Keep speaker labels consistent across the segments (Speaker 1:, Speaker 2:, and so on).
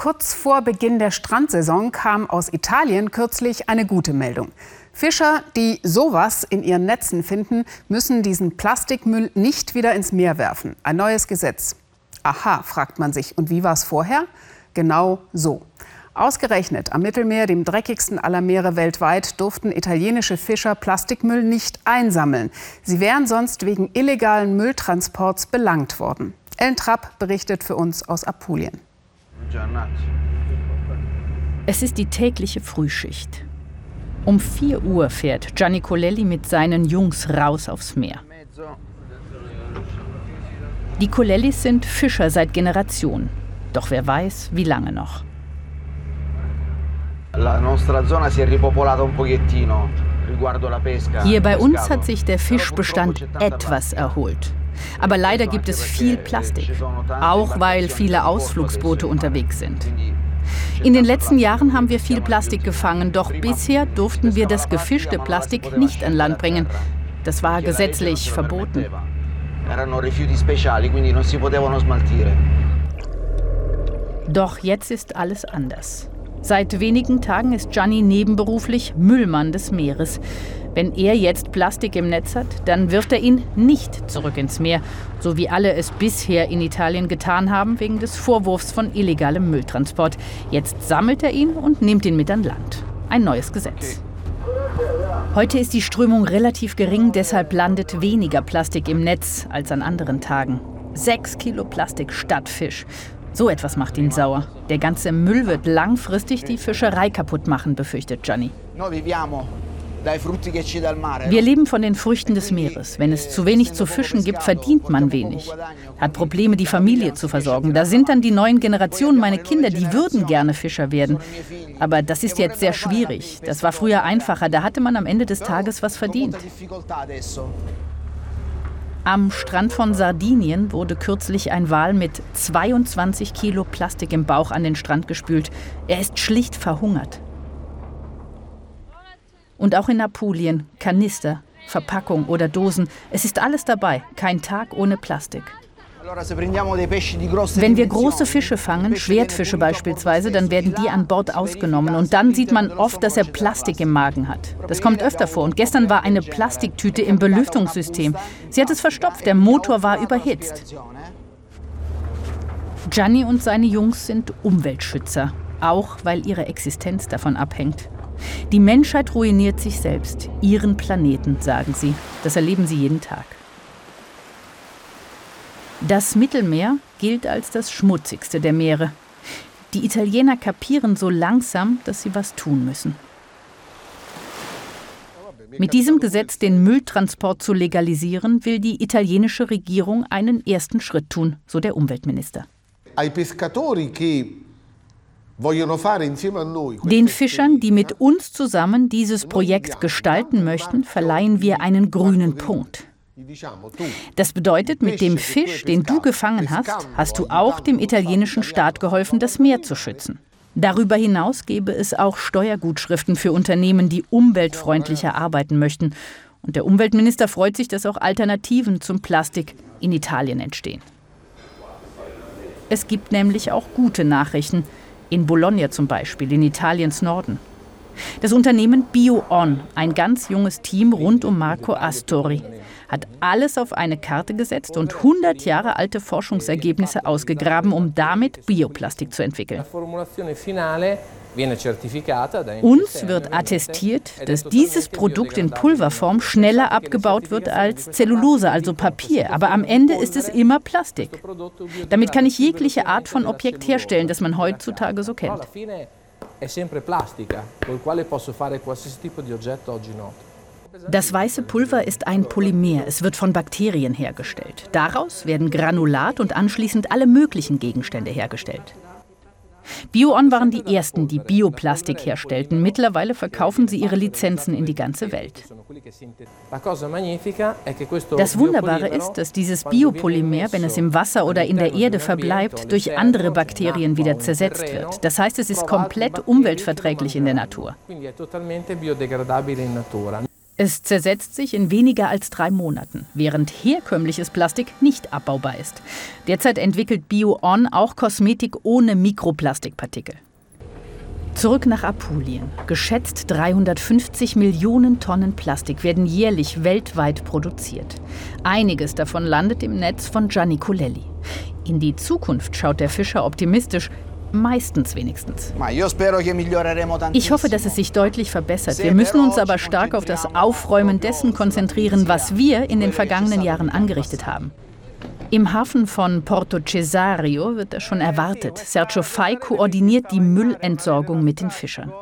Speaker 1: Kurz vor Beginn der Strandsaison kam aus Italien kürzlich eine gute Meldung. Fischer, die sowas in ihren Netzen finden, müssen diesen Plastikmüll nicht wieder ins Meer werfen. Ein neues Gesetz. Aha, fragt man sich. Und wie war es vorher? Genau so. Ausgerechnet am Mittelmeer, dem dreckigsten aller Meere weltweit, durften italienische Fischer Plastikmüll nicht einsammeln. Sie wären sonst wegen illegalen Mülltransports belangt worden. Ellen Trapp berichtet für uns aus Apulien.
Speaker 2: Es ist die tägliche Frühschicht. Um 4 Uhr fährt Gianni Colelli mit seinen Jungs raus aufs Meer. Die Colellis sind Fischer seit Generationen. Doch wer weiß, wie lange noch. Hier bei uns hat sich der Fischbestand etwas erholt. Aber leider gibt es viel Plastik, auch weil viele Ausflugsboote unterwegs sind. In den letzten Jahren haben wir viel Plastik gefangen, doch bisher durften wir das gefischte Plastik nicht an Land bringen. Das war gesetzlich verboten. Doch jetzt ist alles anders. Seit wenigen Tagen ist Gianni nebenberuflich Müllmann des Meeres. Wenn er jetzt Plastik im Netz hat, dann wirft er ihn nicht zurück ins Meer, so wie alle es bisher in Italien getan haben wegen des Vorwurfs von illegalem Mülltransport. Jetzt sammelt er ihn und nimmt ihn mit an Land. Ein neues Gesetz. Heute ist die Strömung relativ gering, deshalb landet weniger Plastik im Netz als an anderen Tagen. Sechs Kilo Plastik statt Fisch. So etwas macht ihn sauer. Der ganze Müll wird langfristig die Fischerei kaputt machen, befürchtet Gianni. Wir leben von den Früchten des Meeres. Wenn es zu wenig zu fischen gibt, verdient man wenig. Hat Probleme, die Familie zu versorgen. Da sind dann die neuen Generationen, meine Kinder, die würden gerne Fischer werden. Aber das ist jetzt sehr schwierig. Das war früher einfacher. Da hatte man am Ende des Tages was verdient. Am Strand von Sardinien wurde kürzlich ein Wal mit 22 Kilo Plastik im Bauch an den Strand gespült. Er ist schlicht verhungert. Und auch in Apulien, Kanister, Verpackung oder Dosen, es ist alles dabei, kein Tag ohne Plastik. Wenn wir große Fische fangen, Schwertfische beispielsweise, dann werden die an Bord ausgenommen und dann sieht man oft, dass er Plastik im Magen hat. Das kommt öfter vor und gestern war eine Plastiktüte im Belüftungssystem. Sie hat es verstopft, der Motor war überhitzt. Gianni und seine Jungs sind Umweltschützer, auch weil ihre Existenz davon abhängt. Die Menschheit ruiniert sich selbst, ihren Planeten, sagen sie. Das erleben sie jeden Tag. Das Mittelmeer gilt als das schmutzigste der Meere. Die Italiener kapieren so langsam, dass sie was tun müssen. Mit diesem Gesetz, den Mülltransport zu legalisieren, will die italienische Regierung einen ersten Schritt tun, so der Umweltminister. Den Fischern, die mit uns zusammen dieses Projekt gestalten möchten, verleihen wir einen grünen Punkt. Das bedeutet, mit dem Fisch, den du gefangen hast, hast du auch dem italienischen Staat geholfen, das Meer zu schützen. Darüber hinaus gäbe es auch Steuergutschriften für Unternehmen, die umweltfreundlicher arbeiten möchten. Und der Umweltminister freut sich, dass auch Alternativen zum Plastik in Italien entstehen. Es gibt nämlich auch gute Nachrichten in Bologna zum Beispiel, in Italiens Norden. Das Unternehmen BioOn, ein ganz junges Team rund um Marco Astori, hat alles auf eine Karte gesetzt und 100 Jahre alte Forschungsergebnisse ausgegraben, um damit Bioplastik zu entwickeln. Uns wird attestiert, dass dieses Produkt in Pulverform schneller abgebaut wird als Zellulose, also Papier. Aber am Ende ist es immer Plastik. Damit kann ich jegliche Art von Objekt herstellen, das man heutzutage so kennt. Das weiße Pulver ist ein Polymer. Es wird von Bakterien hergestellt. Daraus werden Granulat und anschließend alle möglichen Gegenstände hergestellt. BioOn waren die ersten, die Bioplastik herstellten. Mittlerweile verkaufen sie ihre Lizenzen in die ganze Welt. Das Wunderbare ist, dass dieses Biopolymer, wenn es im Wasser oder in der Erde verbleibt, durch andere Bakterien wieder zersetzt wird. Das heißt, es ist komplett umweltverträglich in der Natur. Es zersetzt sich in weniger als drei Monaten, während herkömmliches Plastik nicht abbaubar ist. Derzeit entwickelt BioOn auch Kosmetik ohne Mikroplastikpartikel. Zurück nach Apulien. Geschätzt 350 Millionen Tonnen Plastik werden jährlich weltweit produziert. Einiges davon landet im Netz von Gianni Colelli. In die Zukunft schaut der Fischer optimistisch, meistens wenigstens. Ich hoffe, dass es sich deutlich verbessert. Wir müssen uns aber stark auf das Aufräumen dessen konzentrieren, was wir in den vergangenen Jahren angerichtet haben. Im Hafen von Porto Cesario wird er schon erwartet. Sergio Fai koordiniert die Müllentsorgung mit den Fischern.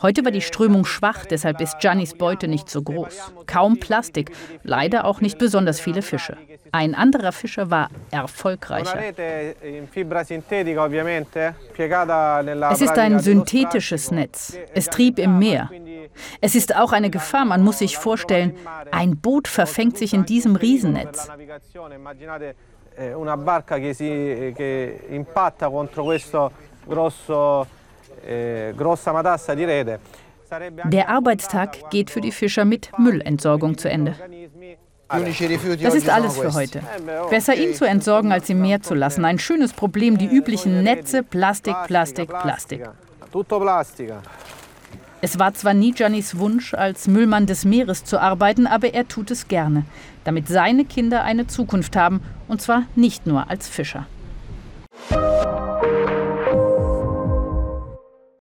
Speaker 2: Heute war die Strömung schwach, deshalb ist Giannis Beute nicht so groß. Kaum Plastik, leider auch nicht besonders viele Fische. Ein anderer Fischer war erfolgreicher. Es ist ein synthetisches Netz. Es trieb im Meer. Es ist auch eine Gefahr, man muss sich vorstellen, ein Boot verfängt sich in diesem Riesennetz. Una barca che, si, che impatta contro questo grosso, eh, grossa matassa di rete. Der Arbeitstag geht für die Fischer mit Müllentsorgung zu Ende. Das ist alles für heute. Besser ihn zu entsorgen, als im Meer zu lassen. Ein schönes Problem, die üblichen Netze, Plastik, Plastik, Plastik. Es war zwar nie Giannis Wunsch, als Müllmann des Meeres zu arbeiten, aber er tut es gerne, damit seine Kinder eine Zukunft haben, und zwar nicht nur als Fischer.